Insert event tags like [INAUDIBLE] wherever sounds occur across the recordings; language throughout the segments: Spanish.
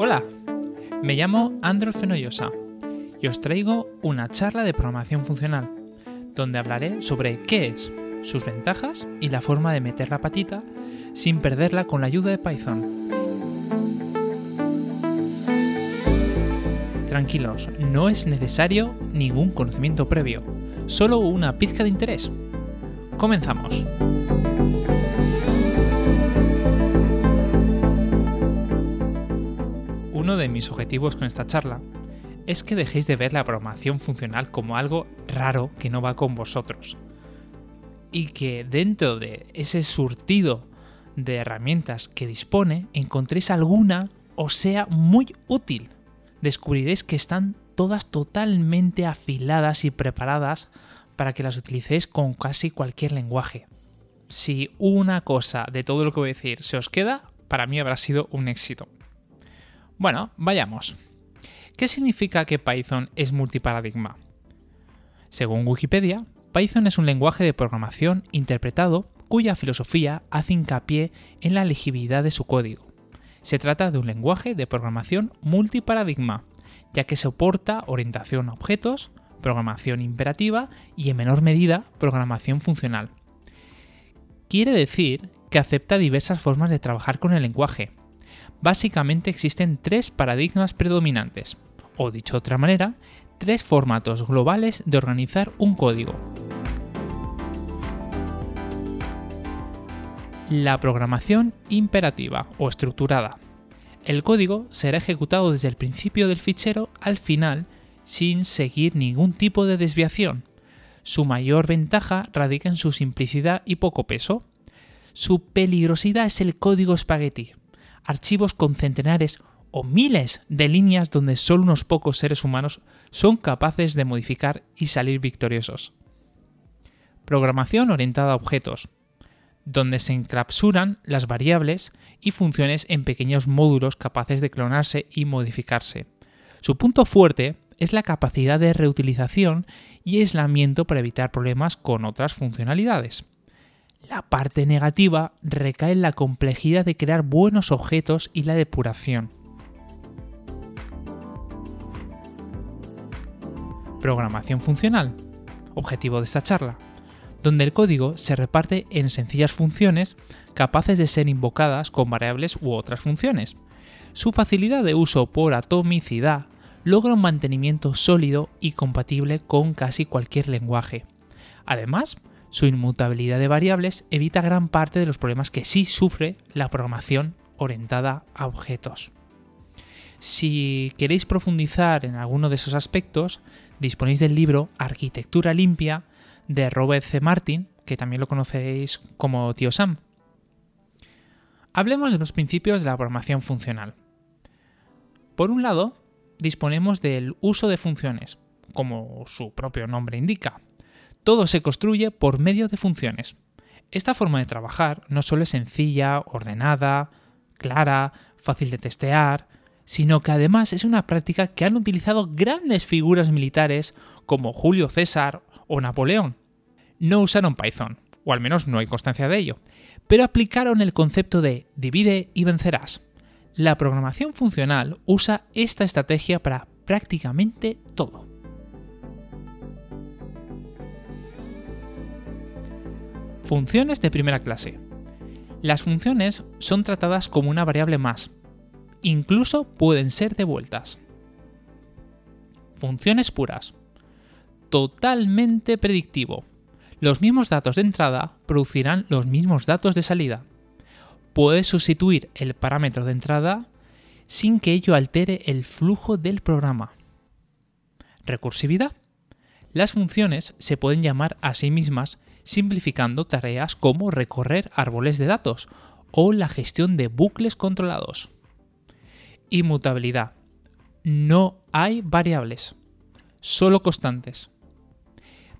Hola, me llamo Andros Fenollosa y os traigo una charla de programación funcional, donde hablaré sobre qué es, sus ventajas y la forma de meter la patita sin perderla con la ayuda de Python. Tranquilos, no es necesario ningún conocimiento previo, solo una pizca de interés. Comenzamos. De mis objetivos con esta charla es que dejéis de ver la programación funcional como algo raro que no va con vosotros. Y que dentro de ese surtido de herramientas que dispone encontréis alguna o sea muy útil. Descubriréis que están todas totalmente afiladas y preparadas para que las utilicéis con casi cualquier lenguaje. Si una cosa de todo lo que voy a decir se os queda, para mí habrá sido un éxito. Bueno, vayamos. ¿Qué significa que Python es multiparadigma? Según Wikipedia, Python es un lenguaje de programación interpretado cuya filosofía hace hincapié en la legibilidad de su código. Se trata de un lenguaje de programación multiparadigma, ya que soporta orientación a objetos, programación imperativa y en menor medida programación funcional. Quiere decir que acepta diversas formas de trabajar con el lenguaje. Básicamente existen tres paradigmas predominantes, o dicho de otra manera, tres formatos globales de organizar un código. La programación imperativa o estructurada. El código será ejecutado desde el principio del fichero al final sin seguir ningún tipo de desviación. Su mayor ventaja radica en su simplicidad y poco peso. Su peligrosidad es el código espagueti, archivos con centenares o miles de líneas donde solo unos pocos seres humanos son capaces de modificar y salir victoriosos. Programación orientada a objetos, donde se encapsulan las variables y funciones en pequeños módulos capaces de clonarse y modificarse. Su punto fuerte es la capacidad de reutilización y aislamiento para evitar problemas con otras funcionalidades. La parte negativa recae en la complejidad de crear buenos objetos y la depuración. Programación funcional. Objetivo de esta charla donde el código se reparte en sencillas funciones capaces de ser invocadas con variables u otras funciones. Su facilidad de uso por atomicidad logra un mantenimiento sólido y compatible con casi cualquier lenguaje. Además, su inmutabilidad de variables evita gran parte de los problemas que sí sufre la programación orientada a objetos. Si queréis profundizar en alguno de esos aspectos, disponéis del libro Arquitectura limpia de Robert C. Martin, que también lo conocéis como Tío Sam. Hablemos de los principios de la programación funcional. Por un lado, disponemos del uso de funciones, como su propio nombre indica. Todo se construye por medio de funciones. Esta forma de trabajar no solo es sencilla, ordenada, clara, fácil de testear, sino que además es una práctica que han utilizado grandes figuras militares como Julio César o Napoleón. No usaron Python, o al menos no hay constancia de ello, pero aplicaron el concepto de divide y vencerás. La programación funcional usa esta estrategia para prácticamente todo. Funciones de primera clase. Las funciones son tratadas como una variable más. Incluso pueden ser devueltas. Funciones puras totalmente predictivo. Los mismos datos de entrada producirán los mismos datos de salida. Puedes sustituir el parámetro de entrada sin que ello altere el flujo del programa. Recursividad. Las funciones se pueden llamar a sí mismas simplificando tareas como recorrer árboles de datos o la gestión de bucles controlados. Inmutabilidad. No hay variables, solo constantes.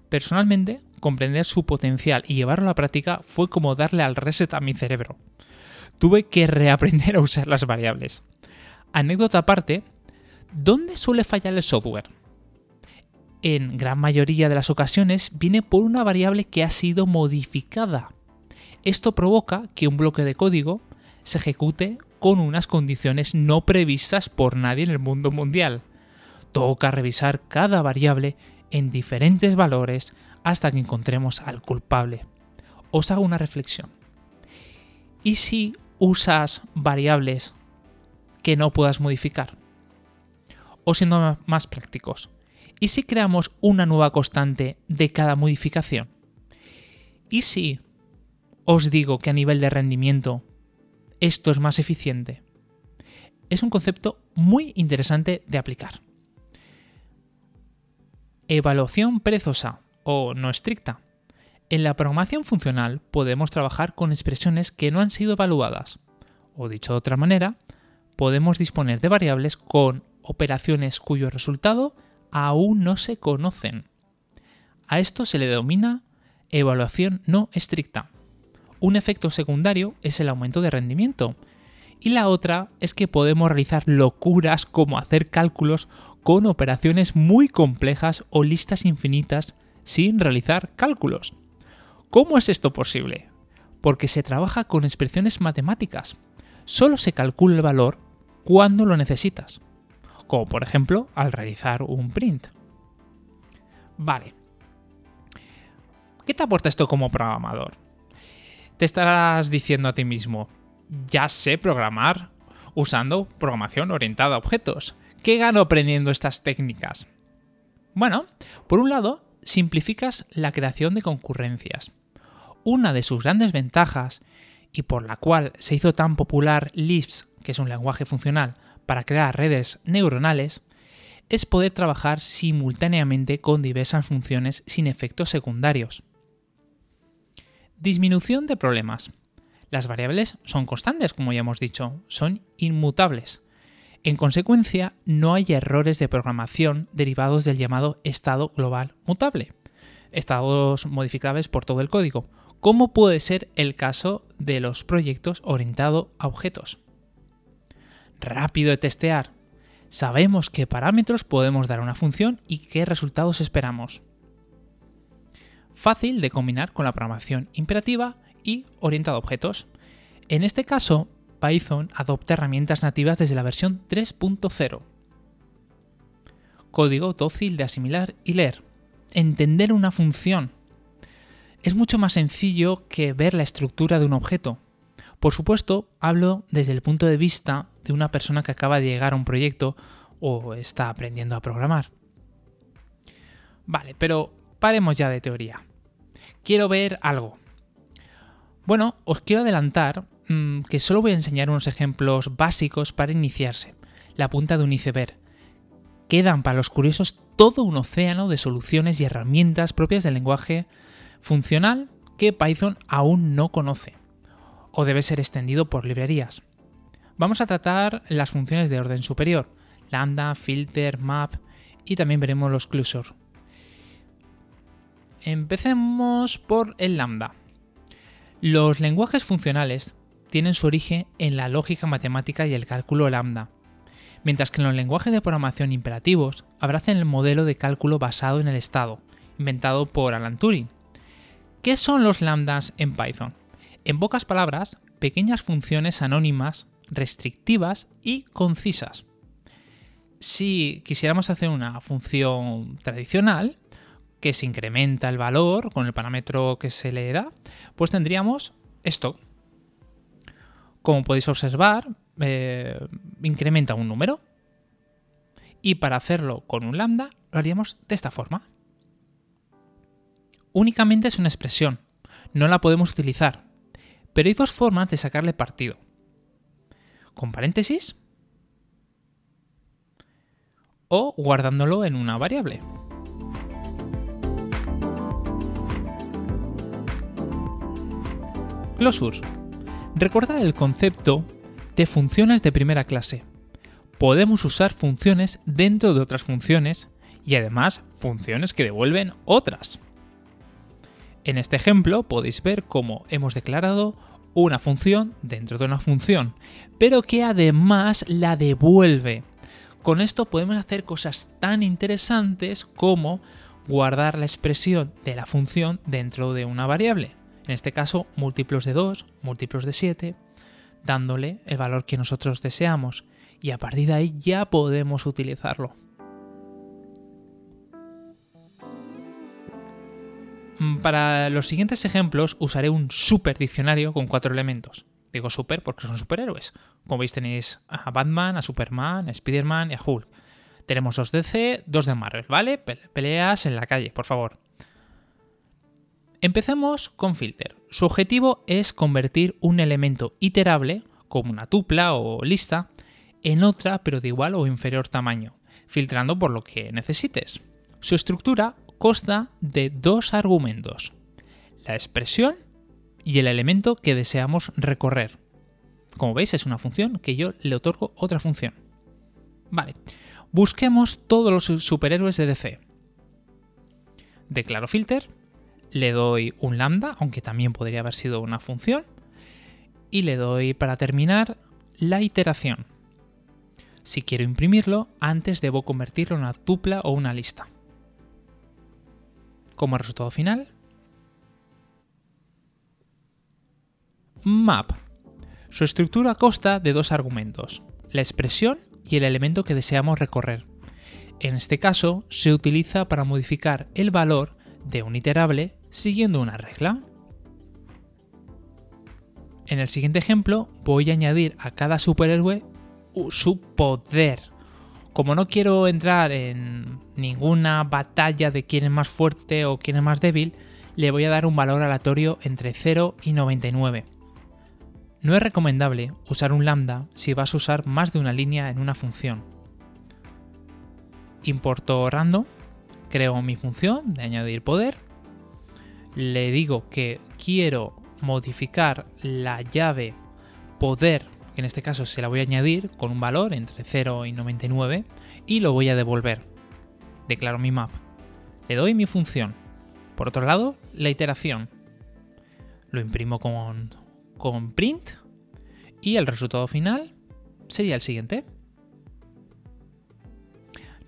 Personalmente, comprender su potencial y llevarlo a la práctica fue como darle al reset a mi cerebro. Tuve que reaprender a usar las variables. Anécdota aparte, ¿dónde suele fallar el software? En gran mayoría de las ocasiones viene por una variable que ha sido modificada. Esto provoca que un bloque de código, se ejecute con unas condiciones no previstas por nadie en el mundo mundial. Toca revisar cada variable en diferentes valores hasta que encontremos al culpable. Os hago una reflexión. ¿Y si usas variables que no puedas modificar? O siendo más prácticos, ¿y si creamos una nueva constante de cada modificación? ¿Y si os digo que a nivel de rendimiento esto es más eficiente? Es un concepto muy interesante de aplicar. Evaluación perezosa o no estricta. En la programación funcional podemos trabajar con expresiones que no han sido evaluadas. O dicho de otra manera, podemos disponer de variables con operaciones cuyo resultado aún no se conocen. A esto se le denomina evaluación no estricta. Un efecto secundario es el aumento de rendimiento. Y la otra es que podemos realizar locuras como hacer cálculos con operaciones muy complejas o listas infinitas sin realizar cálculos. ¿Cómo es esto posible? Porque se trabaja con expresiones matemáticas. Solo se calcula el valor cuando lo necesitas, como por ejemplo al realizar un print. Vale. ¿Qué te aporta esto como programador? Te estarás diciendo a ti mismo, ya sé programar usando programación orientada a objetos. ¿Qué gano aprendiendo estas técnicas? Bueno, por un lado, simplificas la creación de concurrencias. Una de sus grandes ventajas, y por la cual se hizo tan popular Lisp, que es un lenguaje funcional, para crear redes neuronales, es poder trabajar simultáneamente con diversas funciones sin efectos secundarios. Disminución de problemas. Las variables son constantes, como ya hemos dicho, son inmutables. En consecuencia, no hay errores de programación derivados del llamado estado global mutable, estados modificables por todo el código, como puede ser el caso de los proyectos orientados a objetos. Rápido de testear. Sabemos qué parámetros podemos dar a una función y qué resultados esperamos. Fácil de combinar con la programación imperativa y orientada a objetos. En este caso, Python adopta herramientas nativas desde la versión 3.0. Código dócil de asimilar y leer. Entender una función. Es mucho más sencillo que ver la estructura de un objeto. Por supuesto, hablo desde el punto de vista de una persona que acaba de llegar a un proyecto o está aprendiendo a programar. Vale, pero paremos ya de teoría. Quiero ver algo. Bueno, os quiero adelantar Mm, que solo voy a enseñar unos ejemplos básicos para iniciarse. La punta de un iceberg. Quedan para los curiosos todo un océano de soluciones y herramientas propias del lenguaje funcional que Python aún no conoce o debe ser extendido por librerías. Vamos a tratar las funciones de orden superior, lambda, filter, map y también veremos los closure. Empecemos por el lambda. Los lenguajes funcionales tienen su origen en la lógica matemática y el cálculo lambda, mientras que en los lenguajes de programación imperativos abrazan el modelo de cálculo basado en el estado, inventado por Alan Turing. ¿Qué son los lambdas en Python? En pocas palabras, pequeñas funciones anónimas, restrictivas y concisas. Si quisiéramos hacer una función tradicional, que se incrementa el valor con el parámetro que se le da, pues tendríamos esto, como podéis observar, eh, incrementa un número. Y para hacerlo con un lambda, lo haríamos de esta forma. Únicamente es una expresión, no la podemos utilizar, pero hay dos formas de sacarle partido. Con paréntesis o guardándolo en una variable. Closures Recordad el concepto de funciones de primera clase. Podemos usar funciones dentro de otras funciones y además funciones que devuelven otras. En este ejemplo podéis ver cómo hemos declarado una función dentro de una función, pero que además la devuelve. Con esto podemos hacer cosas tan interesantes como guardar la expresión de la función dentro de una variable en este caso múltiplos de 2, múltiplos de 7, dándole el valor que nosotros deseamos y a partir de ahí ya podemos utilizarlo. Para los siguientes ejemplos usaré un super diccionario con cuatro elementos. Digo super porque son superhéroes. Como veis tenéis a Batman, a Superman, a Spider-Man y a Hulk. Tenemos dos DC, dos de Marvel, ¿vale? Peleas en la calle, por favor. Empecemos con Filter. Su objetivo es convertir un elemento iterable, como una tupla o lista, en otra pero de igual o inferior tamaño, filtrando por lo que necesites. Su estructura consta de dos argumentos, la expresión y el elemento que deseamos recorrer. Como veis es una función que yo le otorgo otra función. Vale, busquemos todos los superhéroes de DC. Declaro filter, le doy un lambda, aunque también podría haber sido una función, y le doy para terminar la iteración. Si quiero imprimirlo, antes debo convertirlo en una tupla o una lista. Como resultado final, map. Su estructura consta de dos argumentos, la expresión y el elemento que deseamos recorrer. En este caso, se utiliza para modificar el valor de un iterable siguiendo una regla. En el siguiente ejemplo voy a añadir a cada superhéroe su poder. Como no quiero entrar en ninguna batalla de quién es más fuerte o quién es más débil, le voy a dar un valor aleatorio entre 0 y 99. No es recomendable usar un lambda si vas a usar más de una línea en una función. Importo random, creo mi función de añadir poder, le digo que quiero modificar la llave poder, que en este caso se la voy a añadir con un valor entre 0 y 99, y lo voy a devolver. Declaro mi map. Le doy mi función. Por otro lado, la iteración. Lo imprimo con con print y el resultado final sería el siguiente.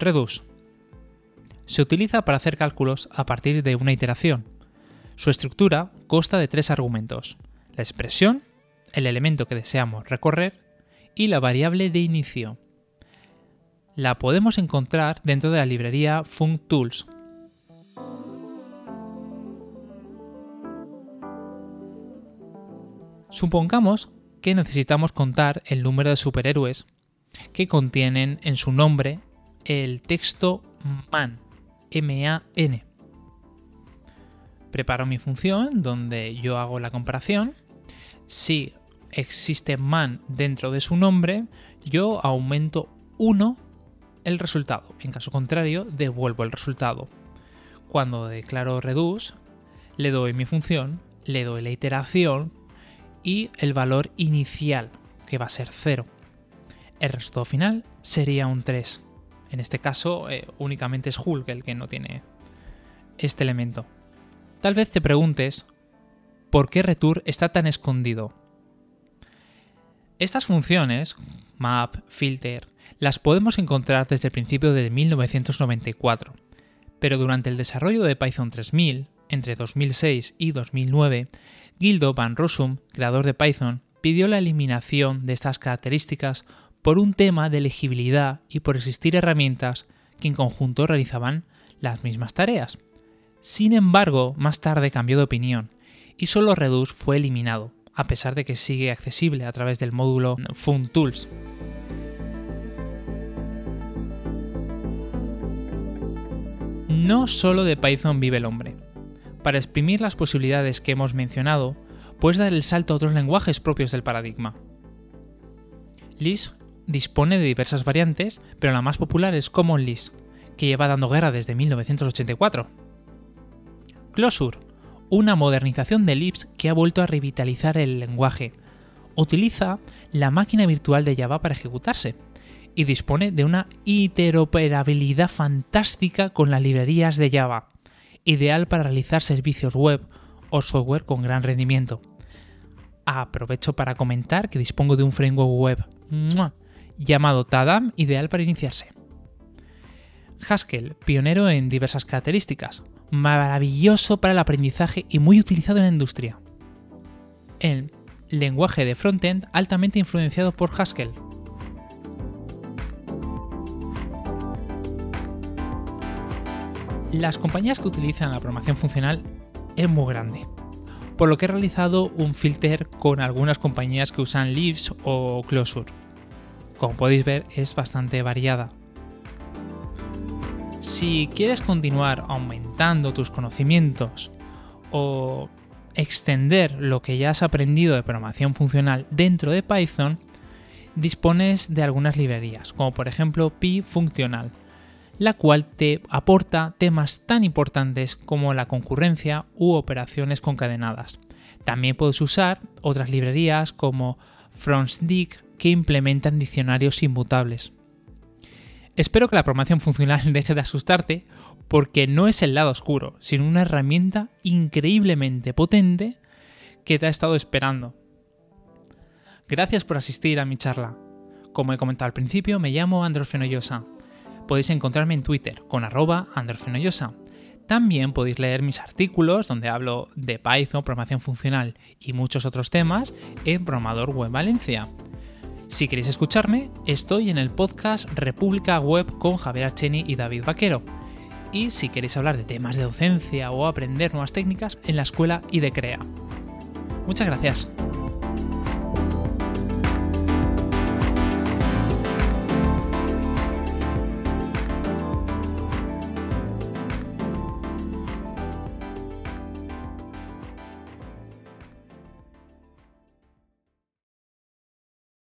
Reduce. Se utiliza para hacer cálculos a partir de una iteración. Su estructura consta de tres argumentos, la expresión, el elemento que deseamos recorrer y la variable de inicio. La podemos encontrar dentro de la librería FuncTools Supongamos que necesitamos contar el número de superhéroes que contienen en su nombre el texto man, M-A-N. Preparo mi función donde yo hago la comparación. Si existe man dentro de su nombre, yo aumento 1 el resultado. En caso contrario, devuelvo el resultado. Cuando declaro reduce, le doy mi función, le doy la iteración y el valor inicial, que va a ser 0. El resultado final sería un 3. En este caso, eh, únicamente es Hulk el que no tiene este elemento. Tal vez te preguntes por qué Return está tan escondido. Estas funciones, map, filter, las podemos encontrar desde el principio de 1994, pero durante el desarrollo de Python 3000, entre 2006 y 2009, Gildo van Rossum, creador de Python, pidió la eliminación de estas características por un tema de legibilidad y por existir herramientas que en conjunto realizaban las mismas tareas. Sin embargo, más tarde cambió de opinión y solo Redux fue eliminado, a pesar de que sigue accesible a través del módulo FunTools. No solo de Python vive el hombre. Para exprimir las posibilidades que hemos mencionado, puedes dar el salto a otros lenguajes propios del paradigma. Lisp dispone de diversas variantes, pero la más popular es Common Lisp, que lleva dando guerra desde 1984. Closure, una modernización de Lisp que ha vuelto a revitalizar el lenguaje. Utiliza la máquina virtual de Java para ejecutarse y dispone de una interoperabilidad fantástica con las librerías de Java ideal para realizar servicios web o software con gran rendimiento. Aprovecho para comentar que dispongo de un framework web llamado Tadam, ideal para iniciarse. Haskell, pionero en diversas características, maravilloso para el aprendizaje y muy utilizado en la industria. En lenguaje de frontend altamente influenciado por Haskell. Las compañías que utilizan la programación funcional es muy grande, por lo que he realizado un filter con algunas compañías que usan Leaves o Closure. Como podéis ver es bastante variada. Si quieres continuar aumentando tus conocimientos o extender lo que ya has aprendido de programación funcional dentro de Python, dispones de algunas librerías, como por ejemplo Pi Funcional, la cual te aporta temas tan importantes como la concurrencia u operaciones concadenadas. También puedes usar otras librerías como FronsDic que implementan diccionarios inmutables. Espero que la programación funcional [LAUGHS] deje de asustarte porque no es el lado oscuro, sino una herramienta increíblemente potente que te ha estado esperando. Gracias por asistir a mi charla. Como he comentado al principio, me llamo Andros Fenollosa. Podéis encontrarme en Twitter con arroba. También podéis leer mis artículos donde hablo de Python, programación funcional y muchos otros temas en Programador Web Valencia. Si queréis escucharme, estoy en el podcast República Web con Javier Archeni y David Vaquero y si queréis hablar de temas de docencia o aprender nuevas técnicas en la escuela y de CREA. Muchas gracias.